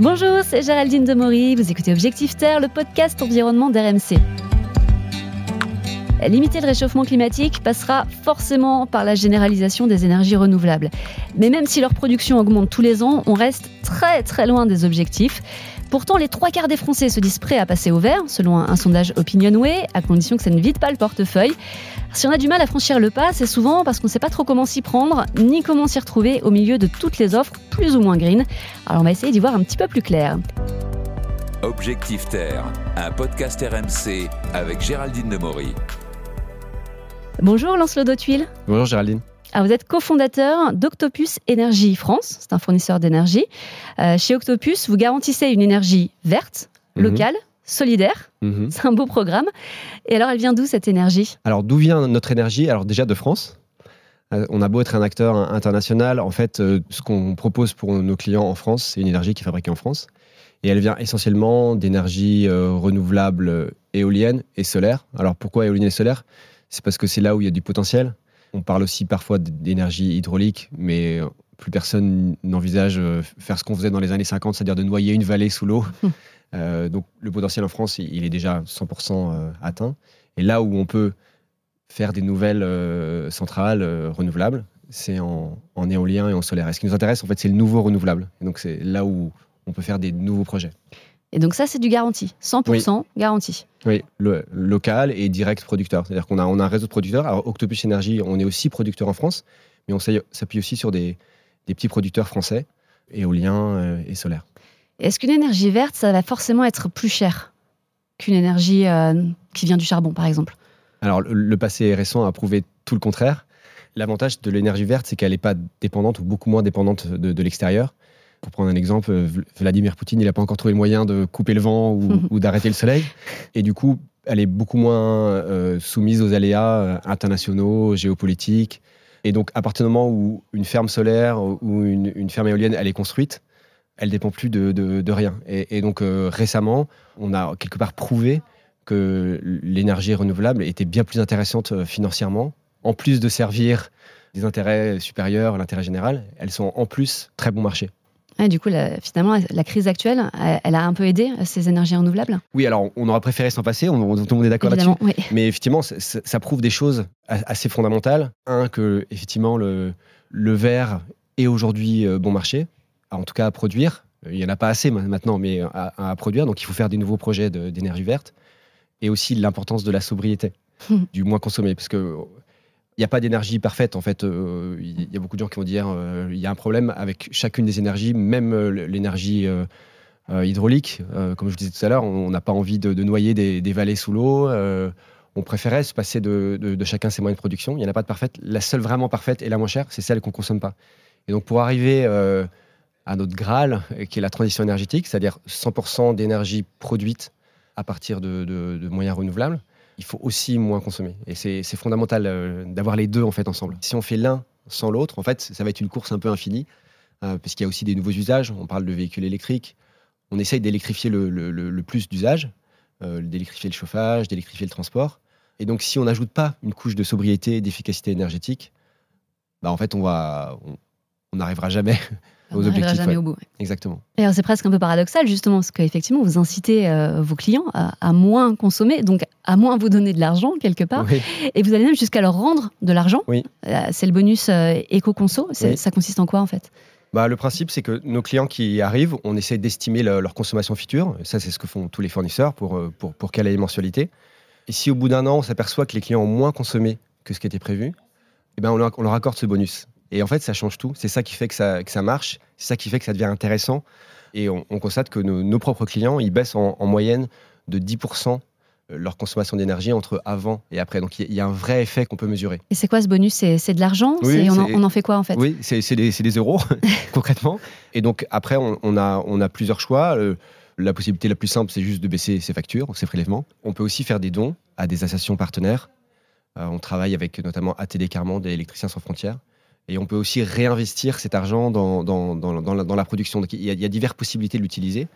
Bonjour, c'est Géraldine Demory. Vous écoutez Objectif Terre, le podcast environnement d'RMC. Limiter le réchauffement climatique passera forcément par la généralisation des énergies renouvelables. Mais même si leur production augmente tous les ans, on reste très très loin des objectifs. Pourtant, les trois quarts des Français se disent prêts à passer au vert, selon un sondage Opinionway, à condition que ça ne vide pas le portefeuille. Si on a du mal à franchir le pas, c'est souvent parce qu'on ne sait pas trop comment s'y prendre, ni comment s'y retrouver au milieu de toutes les offres plus ou moins green. Alors on va essayer d'y voir un petit peu plus clair. Objectif Terre, un podcast RMC avec Géraldine Demory. Bonjour Lancelot Dautuil. Bonjour Géraldine. Alors vous êtes cofondateur d'Octopus Énergie France, c'est un fournisseur d'énergie. Euh, chez Octopus, vous garantissez une énergie verte, Mhm. locale, solidaire. Mhm. C'est un beau programme. Et alors elle vient d'où cette énergie? Alors d'où vient notre énergie? Alors déjà de France. Euh, on a beau être un acteur international, en fait, euh, ce qu'on propose pour nos clients en France, c'est une énergie qui est fabriquée en France. Et elle vient essentiellement d'énergie euh, renouvelable éolienne et solaire. Alors pourquoi éolienne et solaire? C'est parce que c'est là où il y a du potentiel. On parle aussi parfois d'énergie hydraulique, mais euh, plus personne n'envisage euh, faire ce qu'on faisait dans les années 50, c'est-à-dire de noyer une vallée sous l'eau. Euh, donc le potentiel en France, il est déjà 100% euh, atteint. Et là où on peut faire des nouvelles euh, centrales euh, renouvelables, c'est en, en éolien et en solaire. Et ce qui nous intéresse, en fait, c'est le nouveau renouvelable. Et donc c'est là où on peut faire des nouveaux projets. Et donc ça c'est du garanti, 100% garanti. Oui, le, local et direct producteur. C'est-à-dire qu'on a, on a un réseau de producteurs. Alors Octopus Énergie, on est aussi producteur en France, mais on s'appuie aussi sur des, des petits producteurs français, éoliens euh, et solaires. Est-ce qu'une énergie verte, ça va forcément être plus cher qu'une énergie euh, qui vient du charbon par exemple? Alors, le, le passé récent a prouvé tout le contraire. L'avantage de l'énergie verte, c'est qu'elle n'est pas dépendante ou beaucoup moins dépendante de, de l'extérieur. Pour prendre un exemple, euh, Vl- Vladimir Poutine, il n'a pas encore trouvé le moyen de couper le vent ou, ou d'arrêter le soleil. Et du coup, elle est beaucoup moins euh, soumise aux aléas euh, internationaux, géopolitiques. Et donc, à partir du moment où une ferme solaire ou une, une ferme éolienne, elle est construite, elle dépend plus de, de- de rien. Et, et donc, euh, récemment, on a quelque part prouvé que l'énergie renouvelable était bien plus intéressante financièrement. En plus de servir des intérêts supérieurs à l'intérêt général, elles sont en plus très bon marché. Du coup, la- finalement, la crise actuelle, elle, elle a un peu aidé euh, ces énergies renouvelables Oui, alors on aurait préféré s'en passer, on, on- tout le monde est d'accord là-dessus. Oui. Mais effectivement, ça prouve des choses assez fondamentales. Un, que effectivement le, le verre est aujourd'hui euh, bon marché, en tout cas à produire. Euh, Il n'y en a pas assez ma- maintenant, mais à, à produire. Donc il faut faire des nouveaux projets d'énergie verte. Et aussi l'importance de la sobriété, Hmm. du moins consommé. Parce que il n'y a pas d'énergie parfaite. En fait, Euh, il y a beaucoup de gens qui vont dire euh, il y a un problème avec chacune des énergies, même euh, l'énergie hydraulique. Comme je vous disais tout à l'heure, on n'a pas envie de, noyer des, vallées sous l'eau. On préférait se passer de, de- de chacun ses moyens de production. Il n'y en a pas de parfaite. La seule vraiment parfaite et la moins chère, c'est celle qu'on consomme pas. Et donc, pour arriver à notre Graal, qui est la transition énergétique, c'est-à-dire 100% d'énergie produite à partir de moyens renouvelables, il faut aussi moins consommer. Et c'est fondamental euh, d'avoir les deux en fait ensemble. Si on fait l'un sans l'autre, en fait, ça va être une course un peu infinie, euh, puisqu'il y a aussi des nouveaux usages. On parle de véhicules électriques. On essaye d'électrifier le, plus d'usages, euh, d'électrifier le chauffage, d'électrifier le transport. Et donc, si on n'ajoute pas une couche de sobriété, d'efficacité énergétique, bah, en fait, on va, on- n'arrivera jamais aux n'arrivera objectifs. jamais ouais. au bout. ouais. Exactement. Et alors c'est presque un peu paradoxal justement parce qu'effectivement vous incitez euh, vos clients à, à moins consommer, donc à moins vous donner de l'argent quelque part, Oui. et vous allez même jusqu'à leur rendre de l'argent. Oui. Euh, c'est le bonus euh, éco-conso. Oui. Ça consiste en quoi en fait? Bah, le principe, c'est que nos clients qui arrivent, on essaie d'estimer le- leur consommation future. Ça, c'est ce que font tous les fournisseurs pour, pour, pour caler les mensualités. Et si au bout d'un an, on s'aperçoit que les clients ont moins consommé que ce qui était prévu, eh ben, on, leur, on leur accorde ce bonus. Et en fait, ça change tout. C'est ça qui fait que ça, que ça marche. C'est ça qui fait que ça devient intéressant. Et on, on constate que nos, nos propres clients, ils baissent en, en moyenne de 10% leur consommation d'énergie entre avant et après. Donc, il y a- un vrai effet qu'on peut mesurer. Et c'est quoi ce bonus? C'est de l'argent? Oui, on, en- c'est- on en fait quoi en fait? Oui, c'est des, euros, concrètement. Et donc, après, on, on a, on a plusieurs choix. Euh, la possibilité la plus simple, c'est juste de baisser ses factures, ses prélèvements. On peut aussi faire des dons à des associations partenaires. Euh, on travaille avec notamment ATD Carmand et Électriciens sans frontières. Et on peut aussi réinvestir cet argent dans, dans, dans, dans la, production. Donc, il y, a, il y a diverses possibilités de l'utiliser.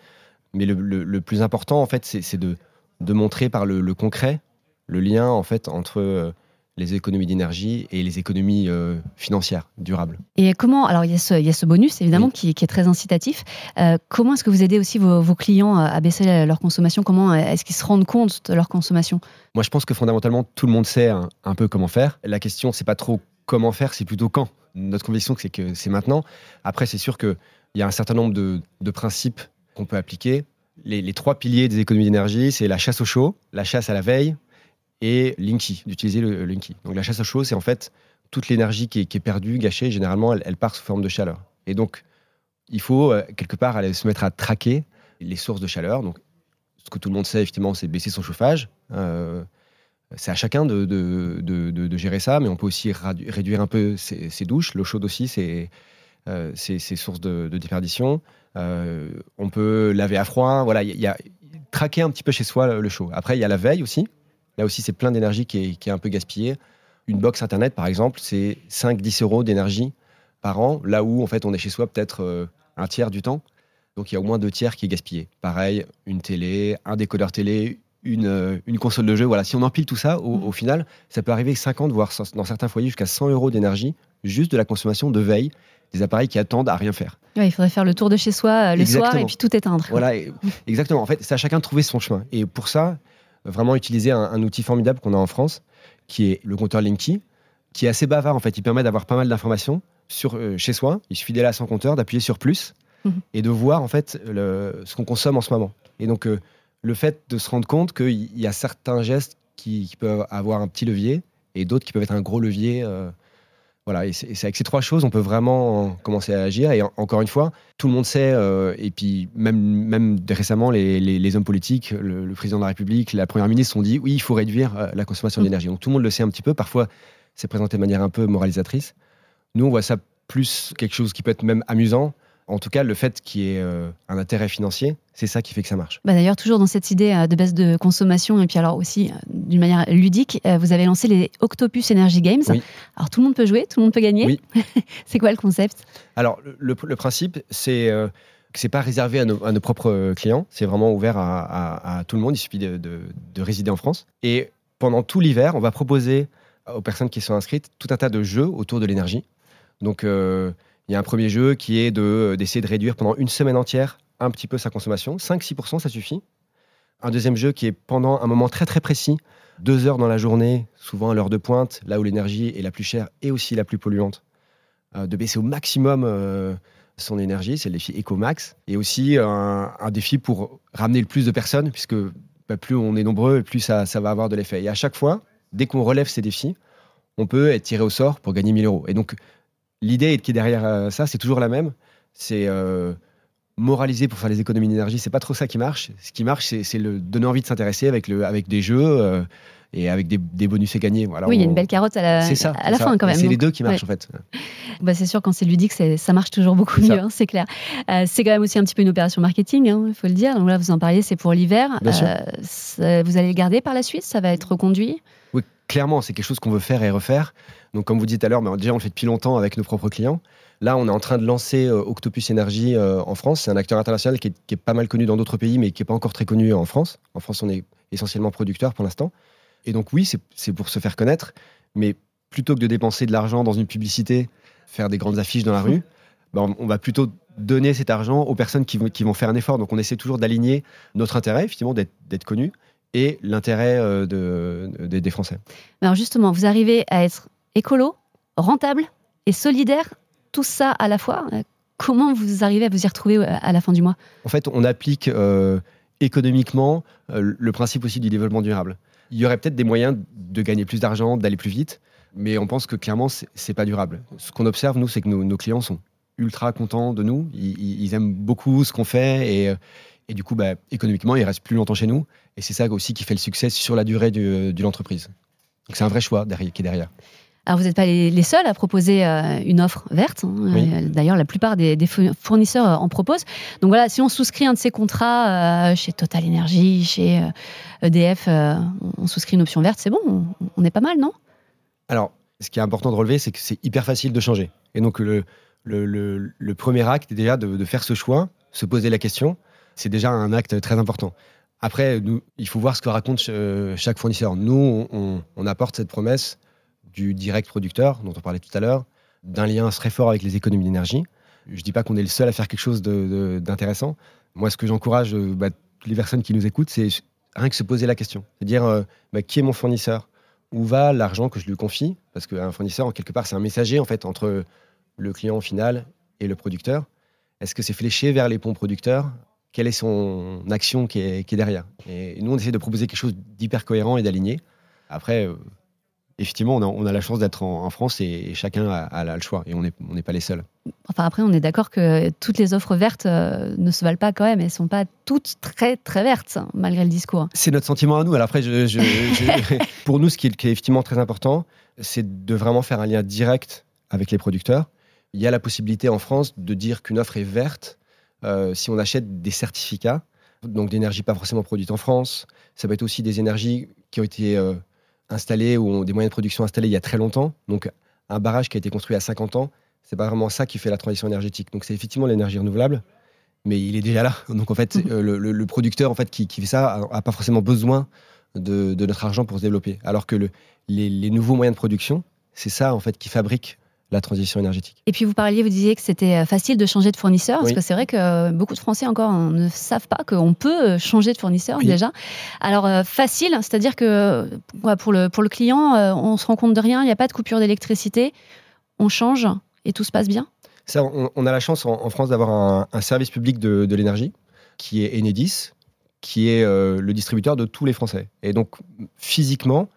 Mais le, le- le plus important, en fait, c'est de, de montrer par le, le concret le lien en fait entre euh, les économies d'énergie et les économies euh, financières durables. Et comment, alors il y a ce, il y a ce bonus évidemment qui, qui est très incitatif. Euh, comment est-ce que vous aidez aussi vos, vos clients à baisser leur consommation? Comment est-ce qu'ils se rendent compte de leur consommation? Moi je pense que fondamentalement tout le monde sait un, un peu comment faire. La question c'est pas trop comment faire, c'est plutôt quand. Notre conviction c'est que c'est maintenant. Après c'est sûr qu'il y a un certain nombre de, principes qu'on peut appliquer. Les, trois piliers des économies d'énergie, c'est la chasse au chaud, la chasse à la veille et Linky, d'utiliser le Linky. Donc la chasse au chaud, c'est en fait toute l'énergie qui, est perdue, gâchée, généralement, elle, part sous forme de chaleur. Et donc, il faut euh, quelque part se mettre à traquer les sources de chaleur. Donc, ce que tout le monde sait, effectivement, c'est baisser son chauffage. Euh, c'est à chacun de, gérer ça, mais on peut aussi réduire un peu ses, douches. L'eau chaude aussi, c'est euh, source de, déperdition. Euh, on peut laver à froid. Voilà, il y, a traquer un petit peu chez soi le, chaud. Après, il y a la veille aussi. Là aussi, c'est plein d'énergie qui est, un peu gaspillée. Une box internet, par exemple, c'est 5-10 euros d'énergie par an, là où en fait on est chez soi peut-être euh, un tiers du temps. Donc il y a au moins deux tiers qui est gaspillé. Pareil, une télé, un décodeur télé, une, euh, une, console de jeu. Voilà, si on empile tout ça, au, au, final, ça peut arriver 50, voire dans certains foyers jusqu'à 100 euros d'énergie, juste de la consommation de veille des appareils qui attendent à rien faire. Ouais, il faudrait faire le tour de chez soi euh, le exactement. soir et puis tout éteindre. Voilà, exactement. En fait, c'est à chacun de trouver son chemin. Et pour ça, vraiment utiliser un, un outil formidable qu'on a en France, qui est le compteur Linky, qui est assez bavard en fait. Il permet d'avoir pas mal d'informations sur euh, chez soi. Il suffit d'aller à son compteur, d'appuyer sur plus mmh. et de voir en fait le, ce qu'on consomme en ce moment. Et donc euh, le fait de se rendre compte qu'il y a certains gestes qui, qui, peuvent avoir un petit levier et d'autres qui peuvent être un gros levier. Euh, voilà, et c'est avec ces trois choses, on peut vraiment commencer à agir. Et en, encore une fois, tout le monde sait, euh, et puis même, même récemment, les, les, les hommes politiques, le, le, président de la République, la première ministre ont dit oui, il faut réduire euh, la consommation mmh. d'énergie. Donc tout le monde le sait un petit peu. Parfois, c'est présenté de manière un peu moralisatrice. Nous, on voit ça plus quelque chose qui peut être même amusant. En tout cas, le fait qu'il y ait euh, un intérêt financier, c'est ça qui fait que ça marche. Bah D'ailleurs, toujours dans cette idée euh, de baisse de consommation, et puis alors aussi euh, d'une manière ludique, vous avez lancé les Octopus Energy Games. Oui. Alors tout le monde peut jouer, tout le monde peut gagner. Oui. c'est quoi le concept? Alors le, le, principe, c'est euh, que c'est pas réservé à nos, à nos propres clients, c'est vraiment ouvert à, à, à, tout le monde. Il suffit de, de, de résider en France. Et pendant tout l'hiver, on va proposer aux personnes qui sont inscrites tout un tas de jeux autour de l'énergie. Donc euh, il y a un premier jeu qui est d'essayer de, réduire pendant une semaine entière un petit peu sa consommation. 5-6%, ça suffit. Un deuxième jeu qui est pendant un moment très très précis, deux heures dans la journée, souvent à l'heure de pointe, là où l'énergie est la plus chère et aussi la plus polluante, euh, de baisser au maximum euh, son énergie, c'est le défi EcoMax. Et aussi un, un, défi pour ramener le plus de personnes, puisque bah, plus on est nombreux, plus ça, ça va avoir de l'effet. Et à chaque fois, dès qu'on relève ces défis, on peut être tiré au sort pour gagner 1000 euros. Et donc, l'idée qui est derrière euh, ça, c'est toujours la même. C'est euh, moraliser pour faire les économies d'énergie. C'est pas trop ça qui marche. Ce qui marche, c'est le donner envie de s'intéresser avec, le, avec des jeux euh, et avec des, des, bonus à gagner. Voilà, oui, il y a une belle carotte à la, ça, à la ça. fin quand même. C'est les deux qui marchent ouais. en fait. Bah, c'est sûr, quand c'est ludique, ça marche toujours beaucoup mieux, hein, c'est clair. Euh, c'est quand même aussi un petit peu une opération marketing, il hein, faut le dire. Donc là, vous en parliez, c'est pour l'hiver. Euh, vous allez le garder par la suite? Ça va être reconduit? Oui, clairement, c'est quelque chose qu'on veut faire et refaire. Donc, comme vous dites à l'heure, déjà, on le fait depuis longtemps avec nos propres clients. Là, on est en train de lancer euh, Octopus Energy euh, en France. C'est un acteur international qui est, qui est, pas mal connu dans d'autres pays, mais qui n'est pas encore très connu en France. En France, on est essentiellement producteur pour l'instant. Et donc, oui, c'est pour se faire connaître. Mais plutôt que de dépenser de l'argent dans une publicité, faire des grandes affiches dans la rue, ben, on va plutôt donner cet argent aux personnes qui vont, qui vont faire un effort. Donc, on essaie toujours d'aligner notre intérêt, effectivement, d'être connu, et l'intérêt euh, de, de, des Français. Alors, justement, vous arrivez à être écolo, rentable et solidaire tout ça à la fois Comment vous arrivez à vous y retrouver euh, à la fin du mois? En fait, on applique euh, économiquement euh, le principe aussi du développement durable. Il y aurait peut-être des moyens de gagner plus d'argent, d'aller plus vite, mais on pense que clairement, c'est pas durable. Ce qu'on observe, nous, c'est que nos, nos, clients sont ultra contents de nous. Ils, ils aiment beaucoup ce qu'on fait et, et, du coup, bah, économiquement, ils restent plus longtemps chez nous. Et c'est ça aussi qui fait le succès sur la durée du, de l'entreprise. Donc c'est un vrai choix derrière, qui est derrière. Alors vous n'êtes pas les, les, seuls à proposer euh, une offre verte. Hein. Oui. D'ailleurs, la plupart des, des, fournisseurs euh, en proposent. Donc voilà, si on souscrit un de ces contrats euh, chez Total Energy, chez EDF, euh, on souscrit une option verte, c'est bon, on, on, est pas mal, non? Alors, ce qui est important de relever, c'est que c'est hyper facile de changer. Et donc le, le, le, le premier acte est déjà de, de, faire ce choix, se poser la question. C'est déjà un acte très important. Après, il faut voir ce que raconte chaque fournisseur. Nous, on, apporte cette promesse du direct producteur, dont on parlait tout à l'heure, d'un lien très fort avec les économies d'énergie. Je ne dis pas qu'on est le seul à faire quelque chose d'intéressant. Moi, ce que j'encourage euh, bah, les personnes qui nous écoutent, c'est rien que se poser la question. C'est-à-dire, euh, bah, qui est mon fournisseur? Où va l'argent que je lui confie? Parce qu'un fournisseur, en quelque part, c'est un messager en fait entre le client final et le producteur. Est-ce que c'est fléché vers les ponts producteurs? Quelle est son action qui est, derrière Et nous, on essaie de proposer quelque chose d'hyper cohérent et d'aligné. Après, euh, effectivement, on a, la chance d'être en, France et, chacun a, le choix et on n'est pas les seuls. Enfin, après, on est d'accord que toutes les offres vertes euh, ne se valent pas quand même. Elles ne sont pas toutes très, très vertes, hein, malgré le discours. C'est notre sentiment à nous. Alors après, pour nous, ce qui est, effectivement très important, c'est de vraiment faire un lien direct avec les producteurs. Il y a la possibilité en France de dire qu'une offre est verte euh, si on achète des certificats, donc d'énergie pas forcément produite en France. Ça peut être aussi des énergies qui ont été euh, installés ou des moyens de production installés il y a très longtemps. Donc, un barrage qui a été construit à 50 ans, c'est pas vraiment ça qui fait la transition énergétique. Donc, c'est effectivement l'énergie renouvelable, mais il est déjà là. Donc, en fait, mhm. euh, le, producteur en fait, qui, fait ça n'a pas forcément besoin de, notre argent pour se développer. Alors que les, les, nouveaux moyens de production, c'est ça en fait qui fabrique la transition énergétique. Et puis vous parliez, vous disiez que c'était euh, facile de changer de fournisseur, parce que c'est vrai que euh, beaucoup de Français encore ne savent pas qu'on peut euh, changer de fournisseur déjà. Alors facile, c'est-à-dire que pour le, pour le client, on se rend compte de rien, il n'y a pas de coupure d'électricité, on change et tout se passe bien ça, on, a la chance en, France d'avoir un, service public de, de l'énergie qui est Enedis, qui est le distributeur de tous les Français. Et donc physiquement,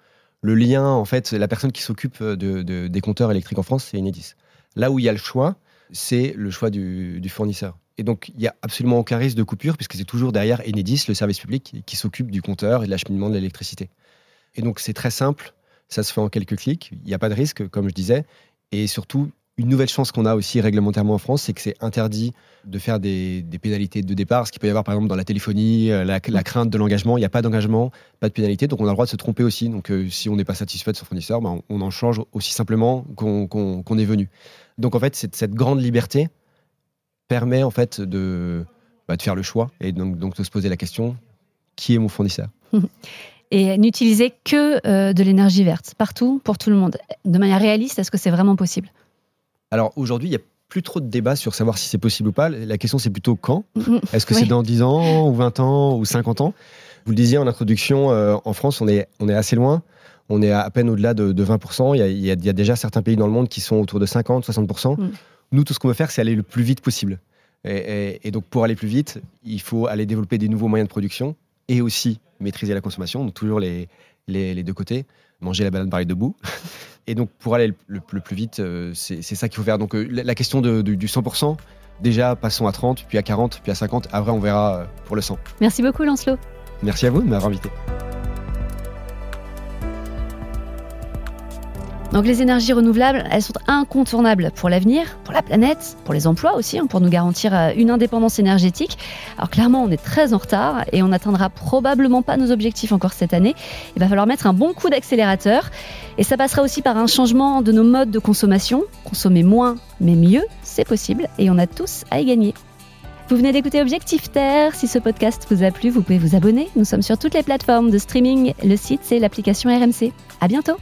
le lien, en fait, la personne qui s'occupe de, des compteurs électriques en France, c'est Enedis. Là où il y a le choix, c'est le choix du, fournisseur. Et donc, il n'y a absolument aucun risque de coupure, puisque c'est toujours derrière Enedis, le service public, qui, s'occupe du compteur et de l'acheminement de l'électricité. Et donc, c'est très simple, ça se fait en quelques clics, il n'y a pas de risque, comme je disais, et surtout, une nouvelle chance qu'on a aussi réglementairement en France, c'est que c'est interdit de faire des, pénalités de départ, ce qu'il peut y avoir par exemple dans la téléphonie, euh, la, crainte de l'engagement. Il n'y a pas d'engagement, pas de pénalité, donc on a le droit de se tromper aussi. Donc euh, si on n'est pas satisfait de son fournisseur, ben, on, en change aussi simplement qu'on est venu. Donc en fait, cette, cette grande liberté permet en fait de, bah, de faire le choix et donc, donc de se poser la question qui est mon fournisseur? Et n'utiliser que euh, de l'énergie verte partout pour tout le monde. De manière réaliste, est-ce que c'est vraiment possible? Alors aujourd'hui, il n'y a plus trop de débat sur savoir si c'est possible ou pas. La question, c'est plutôt quand? Est-ce que c'est dans 10 ans, ou 20 ans, ou 50 ans? Vous le disiez en introduction, euh, en France, on est, on est assez loin. On est à, peine au-delà de, 20%. Il y, a, déjà certains pays dans le monde qui sont autour de 50, 60%. Mm. Nous, tout ce qu'on veut faire, c'est aller le plus vite possible. Et, donc, pour aller plus vite, il faut aller développer des nouveaux moyens de production et aussi maîtriser la consommation. Donc, toujours les, les, deux côtés. Manger la banane pareil debout. Et donc, pour aller le, plus vite, euh, c'est ça qu'il faut faire. Donc, euh, la, question du 100%, déjà, passons à 30, puis à 40, puis à 50. Après, on verra euh, pour le 100. Merci beaucoup, Lancelot. Merci à vous de m'avoir invité. Donc les énergies renouvelables, elles sont incontournables pour l'avenir, pour la planète, pour les emplois aussi, hein, pour nous garantir euh, une indépendance énergétique. Alors clairement, on est très en retard et on n'atteindra probablement pas nos objectifs encore cette année. Il va falloir mettre un bon coup d'accélérateur et ça passera aussi par un changement de nos modes de consommation. Consommer moins mais mieux, c'est possible et on a tous à y gagner. Vous venez d'écouter Objectif Terre. Si ce podcast vous a plu, vous pouvez vous abonner. Nous sommes sur toutes les plateformes de streaming. Le site, c'est l'application RMC. À bientôt!